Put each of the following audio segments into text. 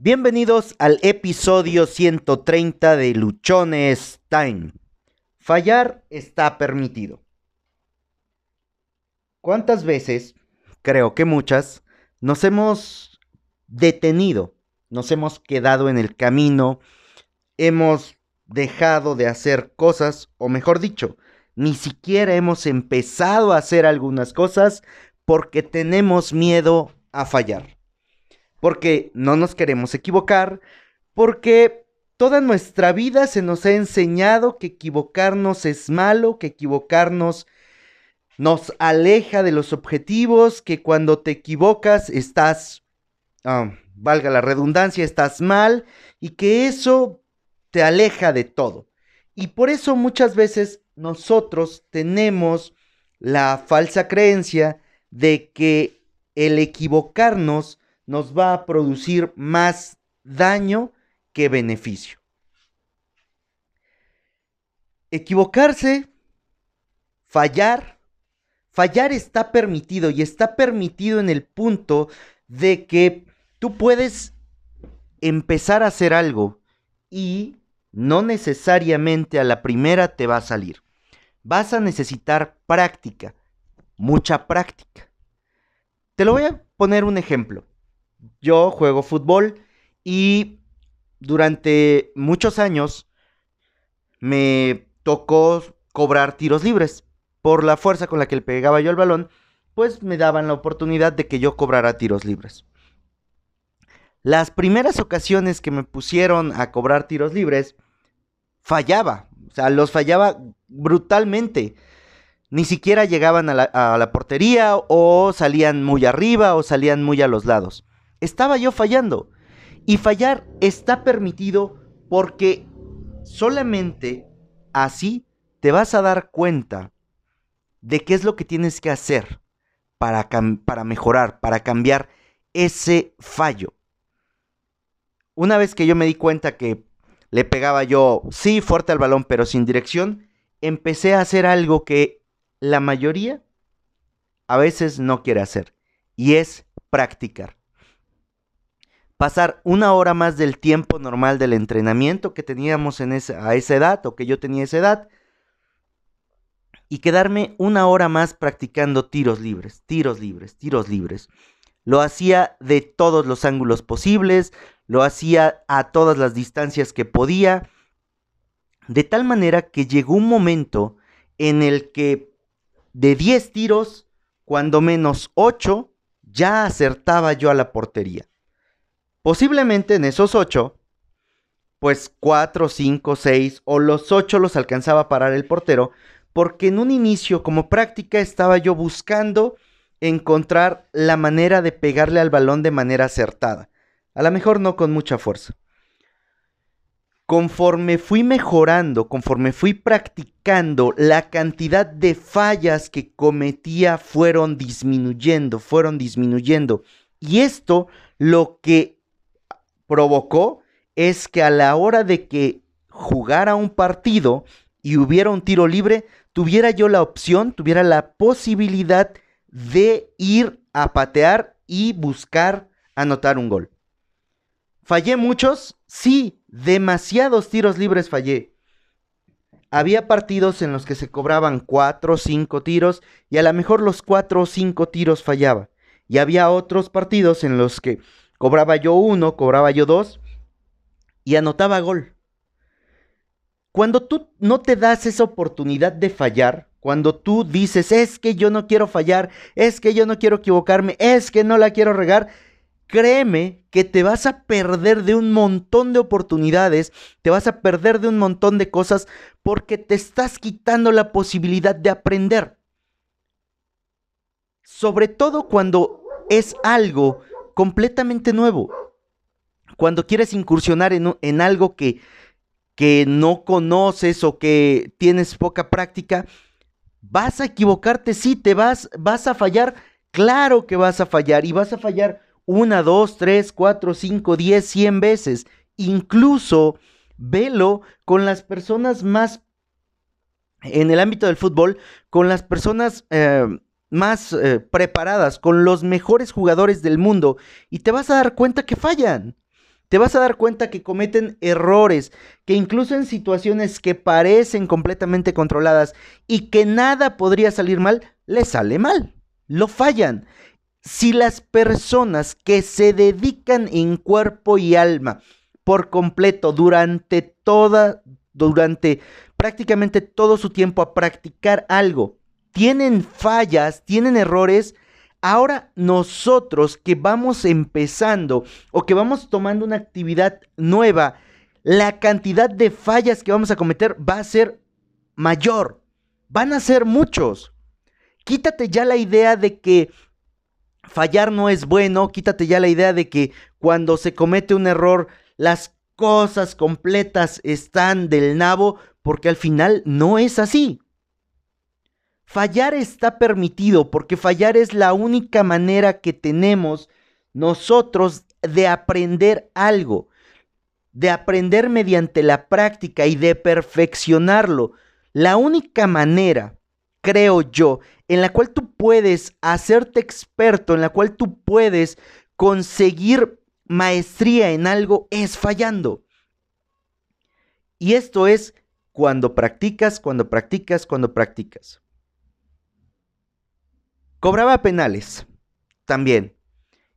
Bienvenidos al episodio 130 de Luchones Time. Fallar está permitido. ¿Cuántas veces, creo que muchas, nos hemos detenido, nos hemos quedado en el camino, hemos dejado de hacer cosas, o mejor dicho, ni siquiera hemos empezado a hacer algunas cosas porque tenemos miedo a fallar? Porque no nos queremos equivocar, porque toda nuestra vida se nos ha enseñado que equivocarnos es malo, que equivocarnos nos aleja de los objetivos, que cuando te equivocas estás, ah, valga la redundancia, estás mal y que eso te aleja de todo. Y por eso muchas veces nosotros tenemos la falsa creencia de que el equivocarnos nos va a producir más daño que beneficio. Equivocarse, fallar, fallar está permitido y está permitido en el punto de que tú puedes empezar a hacer algo y no necesariamente a la primera te va a salir. Vas a necesitar práctica, mucha práctica. Te lo voy a poner un ejemplo yo juego fútbol y durante muchos años me tocó cobrar tiros libres. Por la fuerza con la que le pegaba yo al balón, pues me daban la oportunidad de que yo cobrara tiros libres. Las primeras ocasiones que me pusieron a cobrar tiros libres, fallaba. O sea, los fallaba brutalmente. Ni siquiera llegaban a la portería o salían muy arriba o salían muy a los lados estaba yo fallando. Y fallar está permitido porque solamente así te vas a dar cuenta de qué es lo que tienes que hacer para, para mejorar, para cambiar ese fallo. Una vez que yo me di cuenta que le pegaba yo, sí, fuerte al balón, pero sin dirección, empecé a hacer algo que la mayoría a veces no quiere hacer, y es practicar pasar una hora más del tiempo normal del entrenamiento que teníamos en esa, a esa edad o que yo tenía esa edad y quedarme una hora más practicando tiros libres, tiros libres, tiros libres. Lo hacía de todos los ángulos posibles, lo hacía a todas las distancias que podía, de tal manera que llegó un momento en el que de 10 tiros, cuando menos 8, ya acertaba yo a la portería. Posiblemente en esos ocho, pues cuatro, cinco, seis o los ocho los alcanzaba a parar el portero, porque en un inicio como práctica estaba yo buscando encontrar la manera de pegarle al balón de manera acertada. A lo mejor no con mucha fuerza. Conforme fui mejorando, conforme fui practicando, la cantidad de fallas que cometía fueron disminuyendo, fueron disminuyendo. Y esto lo que provocó es que a la hora de que jugara un partido y hubiera un tiro libre, tuviera yo la opción, tuviera la posibilidad de ir a patear y buscar anotar un gol. ¿Fallé muchos? Sí, demasiados tiros libres fallé. Había partidos en los que se cobraban cuatro o cinco tiros y a lo mejor los cuatro o cinco tiros fallaba. Y había otros partidos en los que Cobraba yo uno, cobraba yo dos y anotaba gol. Cuando tú no te das esa oportunidad de fallar, cuando tú dices, es que yo no quiero fallar, es que yo no quiero equivocarme, es que no la quiero regar, créeme que te vas a perder de un montón de oportunidades, te vas a perder de un montón de cosas porque te estás quitando la posibilidad de aprender. Sobre todo cuando es algo completamente nuevo. Cuando quieres incursionar en, algo que, que no conoces o que tienes poca práctica, vas a equivocarte, sí, te vas, vas a fallar, claro que vas a fallar y vas a fallar una, dos, tres, cuatro, cinco, diez, cien veces. Incluso velo con las personas más, en el ámbito del fútbol, con las personas eh, más eh, preparadas, con los mejores jugadores del mundo, y te vas a dar cuenta que fallan. te vas a dar cuenta que cometen errores, que incluso en situaciones que parecen completamente controladas y que nada podría salir mal, les sale mal, lo fallan. Si las personas que se dedican en cuerpo y alma por completo durante toda, durante prácticamente todo su tiempo a practicar algo, tienen fallas, tienen errores, Ahora nosotros que vamos empezando o que vamos tomando una actividad nueva, la cantidad de fallas que vamos a cometer va a ser mayor. Van a ser muchos. Quítate ya la idea de que fallar no es bueno, quítate ya la idea de que cuando se comete un error las cosas completas están del nabo, porque al final no es así. Fallar está permitido porque fallar es la única manera que tenemos nosotros de aprender algo, de aprender mediante la práctica y de perfeccionarlo. La única manera, creo yo, en la cual tú puedes hacerte experto, en la cual tú puedes conseguir maestría en algo es fallando. Y esto es cuando practicas, cuando practicas, cuando practicas. Cobraba penales también.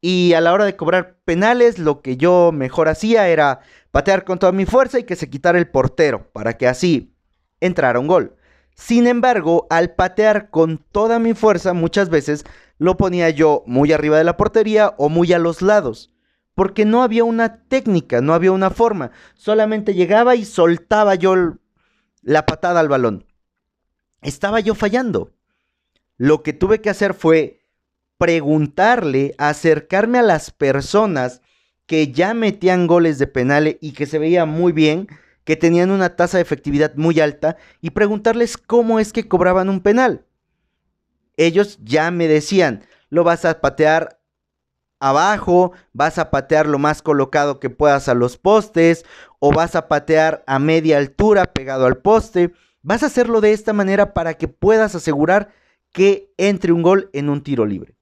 Y a la hora de cobrar penales, lo que yo mejor hacía era patear con toda mi fuerza y que se quitara el portero, para que así entrara un gol. Sin embargo, al patear con toda mi fuerza, muchas veces lo ponía yo muy arriba de la portería o muy a los lados, porque no había una técnica, no había una forma, solamente llegaba y soltaba yo la patada al balón. Estaba yo fallando. Lo que tuve que hacer fue preguntarle, acercarme a las personas que ya metían goles de penales y que se veía muy bien, que tenían una tasa de efectividad muy alta, y preguntarles cómo es que cobraban un penal. Ellos ya me decían, lo vas a patear abajo, vas a patear lo más colocado que puedas a los postes, o vas a patear a media altura pegado al poste. Vas a hacerlo de esta manera para que puedas asegurar que entre un gol en un tiro libre.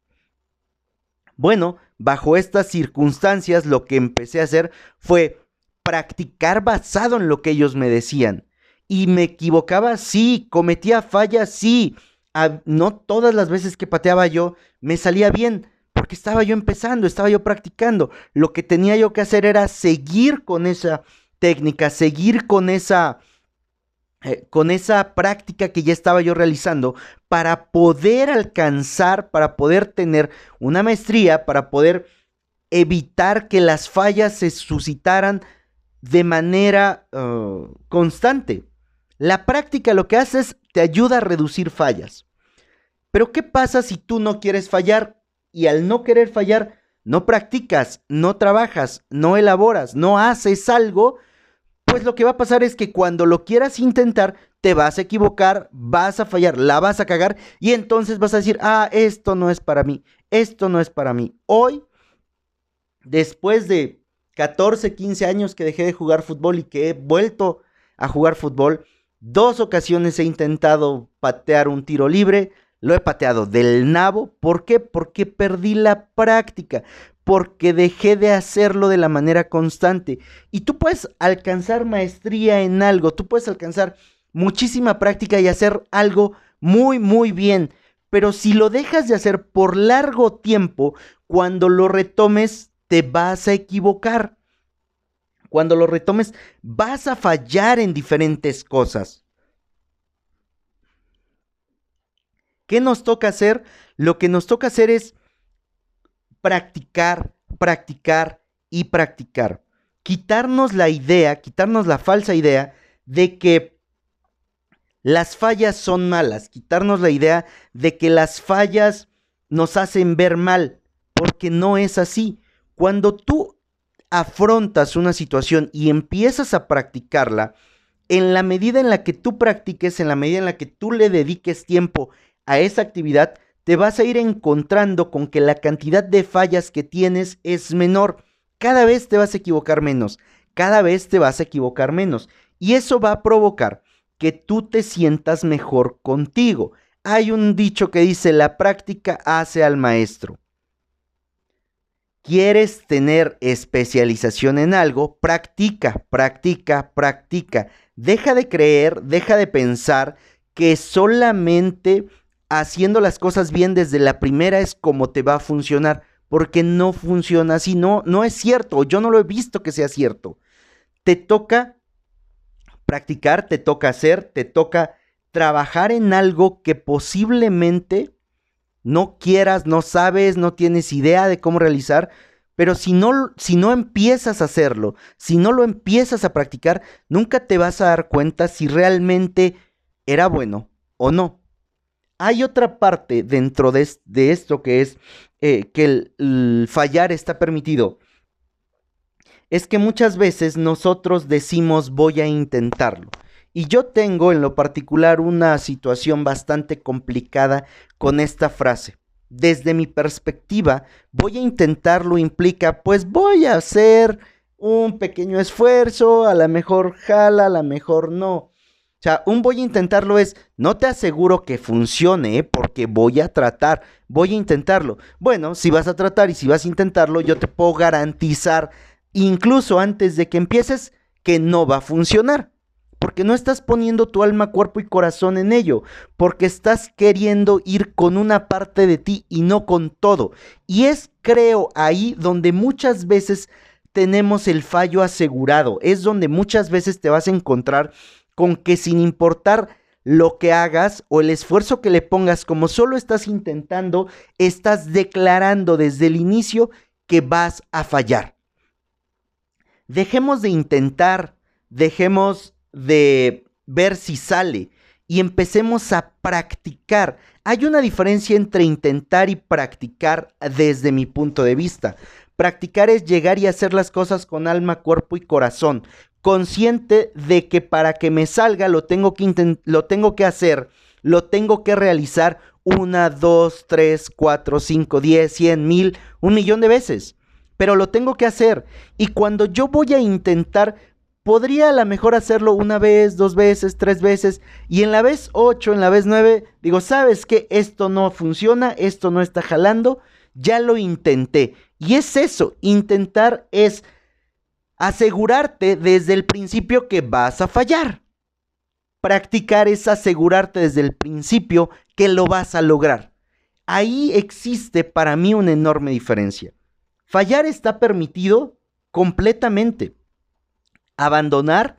Bueno, bajo estas circunstancias lo que empecé a hacer fue practicar basado en lo que ellos me decían. Y me equivocaba, sí, cometía fallas, sí. no todas las veces que pateaba yo me salía bien, porque estaba yo empezando, estaba yo practicando. Lo que tenía yo que hacer era seguir con esa técnica, seguir con esa eh, con esa práctica que ya estaba yo realizando para poder alcanzar, para poder tener una maestría, para poder evitar que las fallas se suscitaran de manera uh, constante. La práctica lo que hace es te ayuda a reducir fallas. Pero ¿qué pasa si tú no quieres fallar y al no querer fallar no practicas, no trabajas, no elaboras, no haces algo pues lo que va a pasar es que cuando lo quieras intentar, te vas a equivocar, vas a fallar, la vas a cagar y entonces vas a decir, ah, esto no es para mí, esto no es para mí. Hoy, después de 14, 15 años que dejé de jugar fútbol y que he vuelto a jugar fútbol, dos ocasiones he intentado patear un tiro libre, lo he pateado del nabo. ¿Por qué? Porque perdí la práctica porque dejé de hacerlo de la manera constante. Y tú puedes alcanzar maestría en algo, tú puedes alcanzar muchísima práctica y hacer algo muy, muy bien. Pero si lo dejas de hacer por largo tiempo, cuando lo retomes, te vas a equivocar. Cuando lo retomes, vas a fallar en diferentes cosas. ¿Qué nos toca hacer? Lo que nos toca hacer es practicar, practicar y practicar. Quitarnos la idea, quitarnos la falsa idea de que las fallas son malas, quitarnos la idea de que las fallas nos hacen ver mal, porque no es así. Cuando tú afrontas una situación y empiezas a practicarla, en la medida en la que tú practiques, en la medida en la que tú le dediques tiempo a esa actividad, te vas a ir encontrando con que la cantidad de fallas que tienes es menor. Cada vez te vas a equivocar menos, cada vez te vas a equivocar menos. Y eso va a provocar que tú te sientas mejor contigo. Hay un dicho que dice, la práctica hace al maestro. quieres tener especialización en algo, practica, practica, practica. Deja de creer, deja de pensar que solamente haciendo las cosas bien desde la primera es como te va a funcionar, porque no funciona así, no, no es cierto, yo no lo he visto que sea cierto. Te toca practicar, te toca hacer, te toca trabajar en algo que posiblemente no quieras, no sabes, no tienes idea de cómo realizar, pero si no, si no empiezas a hacerlo, si no lo empiezas a practicar, nunca te vas a dar cuenta si realmente era bueno o no. Hay otra parte dentro de, esto que es eh, que el fallar está permitido. Es que muchas veces nosotros decimos voy a intentarlo. Y yo tengo en lo particular una situación bastante complicada con esta frase. Desde mi perspectiva, voy a intentarlo implica, pues voy a hacer un pequeño esfuerzo, a lo mejor jala, a lo mejor no. O sea, un voy a intentarlo es, no te aseguro que funcione, ¿eh? porque voy a tratar, voy a intentarlo. Bueno, si vas a tratar y si vas a intentarlo, yo te puedo garantizar, incluso antes de que empieces, que no va a funcionar porque no estás poniendo tu alma, cuerpo y corazón en ello, porque estás queriendo ir con una parte de ti y no con todo. Y es, creo, ahí donde muchas veces tenemos el fallo asegurado, es donde muchas veces te vas a encontrar con que sin importar lo que hagas o el esfuerzo que le pongas, como solo estás intentando, estás declarando desde el inicio que vas a fallar. Dejemos de intentar, dejemos de ver si sale y empecemos a practicar. Hay una diferencia entre intentar y practicar desde mi punto de vista. Practicar es llegar y hacer las cosas con alma, cuerpo y corazón, consciente de que para que me salga lo tengo que, lo tengo que hacer, lo tengo que realizar una, dos, tres, cuatro, cinco, diez, cien, mil, un millón de veces. Pero lo tengo que hacer. Y cuando yo voy a intentar podría a lo mejor hacerlo una vez, dos veces, tres veces, y en la vez ocho, en la vez nueve, digo, ¿sabes qué? Esto no funciona, esto no está jalando, ya lo intenté. Y es eso, intentar es asegurarte desde el principio que vas a fallar. Practicar es asegurarte desde el principio que lo vas a lograr. Ahí existe para mí una enorme diferencia. Fallar está permitido completamente Abandonar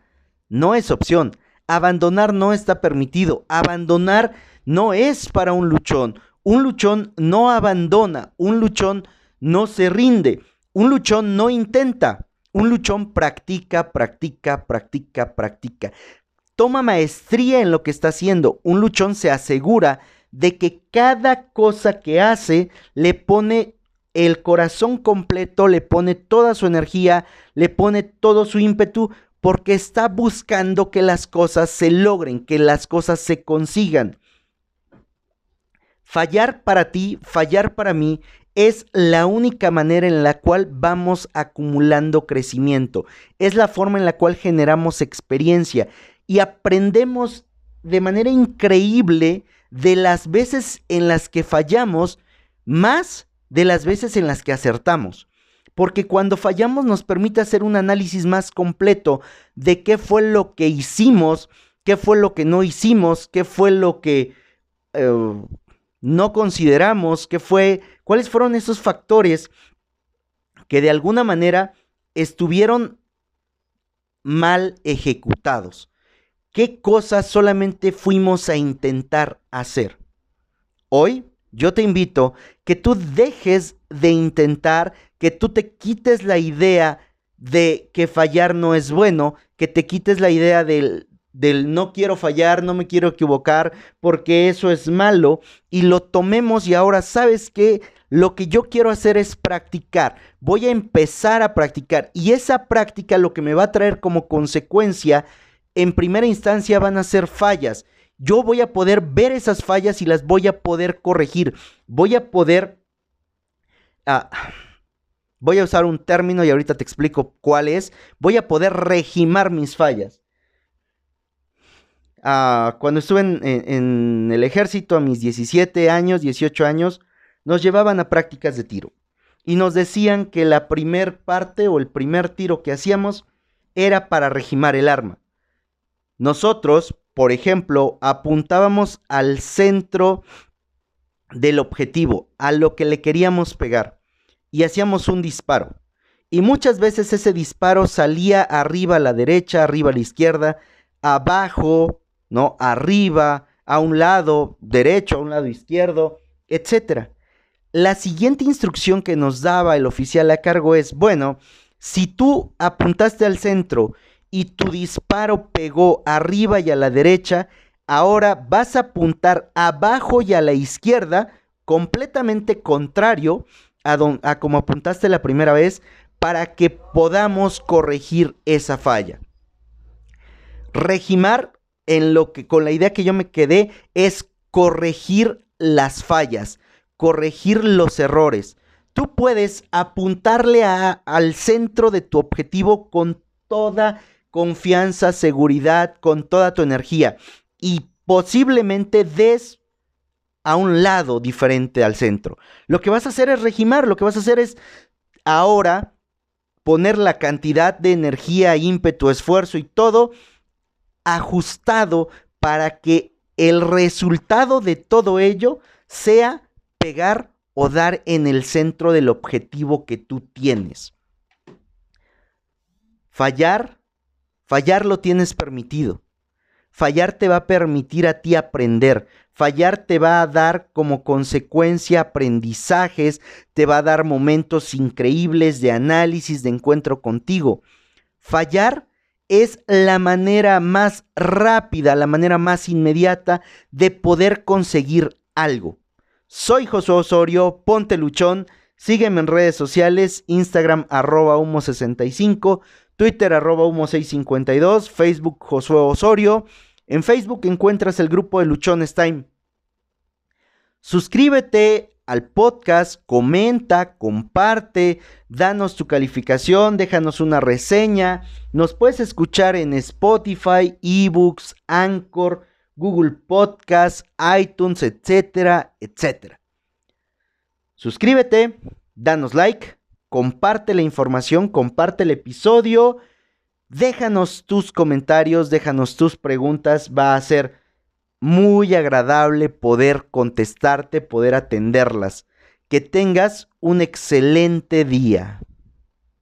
no es opción. Abandonar no está permitido. Abandonar no es para un luchón. Un luchón no abandona. Un luchón no se rinde. Un luchón no intenta. Un luchón practica, practica, practica, practica. Toma maestría en lo que está haciendo. Un luchón se asegura de que cada cosa que hace le pone el corazón completo, le pone toda su energía, le pone todo su ímpetu, porque está buscando que las cosas se logren, que las cosas se consigan. Fallar para ti, fallar para mí, es la única manera en la cual vamos acumulando crecimiento. Es la forma en la cual generamos experiencia y aprendemos de manera increíble de las veces en las que fallamos más de las veces en las que acertamos. Porque cuando fallamos nos permite hacer un análisis más completo de qué fue lo que hicimos, qué fue lo que no hicimos, qué fue lo que eh, no consideramos, qué fue, cuáles fueron esos factores que de alguna manera estuvieron mal ejecutados. ¿Qué cosas solamente fuimos a intentar hacer? Hoy yo te invito que tú dejes de intentar, que tú te quites la idea de que fallar no es bueno, que te quites la idea del, del no quiero fallar, no me quiero equivocar, porque eso es malo, y lo tomemos y ahora sabes que lo que yo quiero hacer es practicar, voy a empezar a practicar, y esa práctica lo que me va a traer como consecuencia, en primera instancia van a ser fallas, yo voy a poder ver esas fallas y las voy a poder corregir. Voy a poder... Ah, voy a usar un término y ahorita te explico cuál es. Voy a poder regimar mis fallas. Ah, cuando estuve en, el ejército a mis 17 años, 18 años, nos llevaban a prácticas de tiro. y nos decían que la primer parte o el primer tiro que hacíamos era para regimar el arma. Nosotros, por ejemplo, apuntábamos al centro del objetivo, a lo que le queríamos pegar, y hacíamos un disparo. Y muchas veces ese disparo salía arriba a la derecha, arriba a la izquierda, abajo, ¿no? Arriba, a un lado derecho, a un lado izquierdo, etc. La siguiente instrucción que nos daba el oficial a cargo es, bueno, si tú apuntaste al centro y tu disparo pegó arriba y a la derecha, ahora vas a apuntar abajo y a la izquierda, completamente contrario a, a como apuntaste la primera vez, para que podamos corregir esa falla. Regimar en lo que con la idea que yo me quedé es corregir las fallas, corregir los errores. Tú puedes apuntarle al centro de tu objetivo con toda confianza, seguridad, con toda tu energía y posiblemente des a un lado diferente al centro. Lo que vas a hacer es regimar, lo que vas a hacer es ahora poner la cantidad de energía, ímpetu, esfuerzo y todo ajustado para que el resultado de todo ello sea pegar o dar en el centro del objetivo que tú tienes. Fallar, fallar lo tienes permitido. Fallar te va a permitir a ti aprender. Fallar te va a dar como consecuencia aprendizajes, te va a dar momentos increíbles de análisis, de encuentro contigo. Fallar es la manera más rápida, la manera más inmediata de poder conseguir algo. Soy Josué Osorio, ponte luchón, sígueme en redes sociales, Instagram arroba humo65, Twitter arroba humo652, Facebook Josué Osorio. En Facebook encuentras el grupo de Luchones Time. Suscríbete al podcast, comenta, comparte, danos tu calificación, déjanos una reseña. Nos puedes escuchar en Spotify, eBooks, Anchor, Google Podcast, iTunes, etcétera, etcétera. Suscríbete, danos like, comparte la información, comparte el episodio, déjanos tus comentarios, déjanos tus preguntas, va a ser muy agradable poder contestarte, poder atenderlas. Que tengas un excelente día.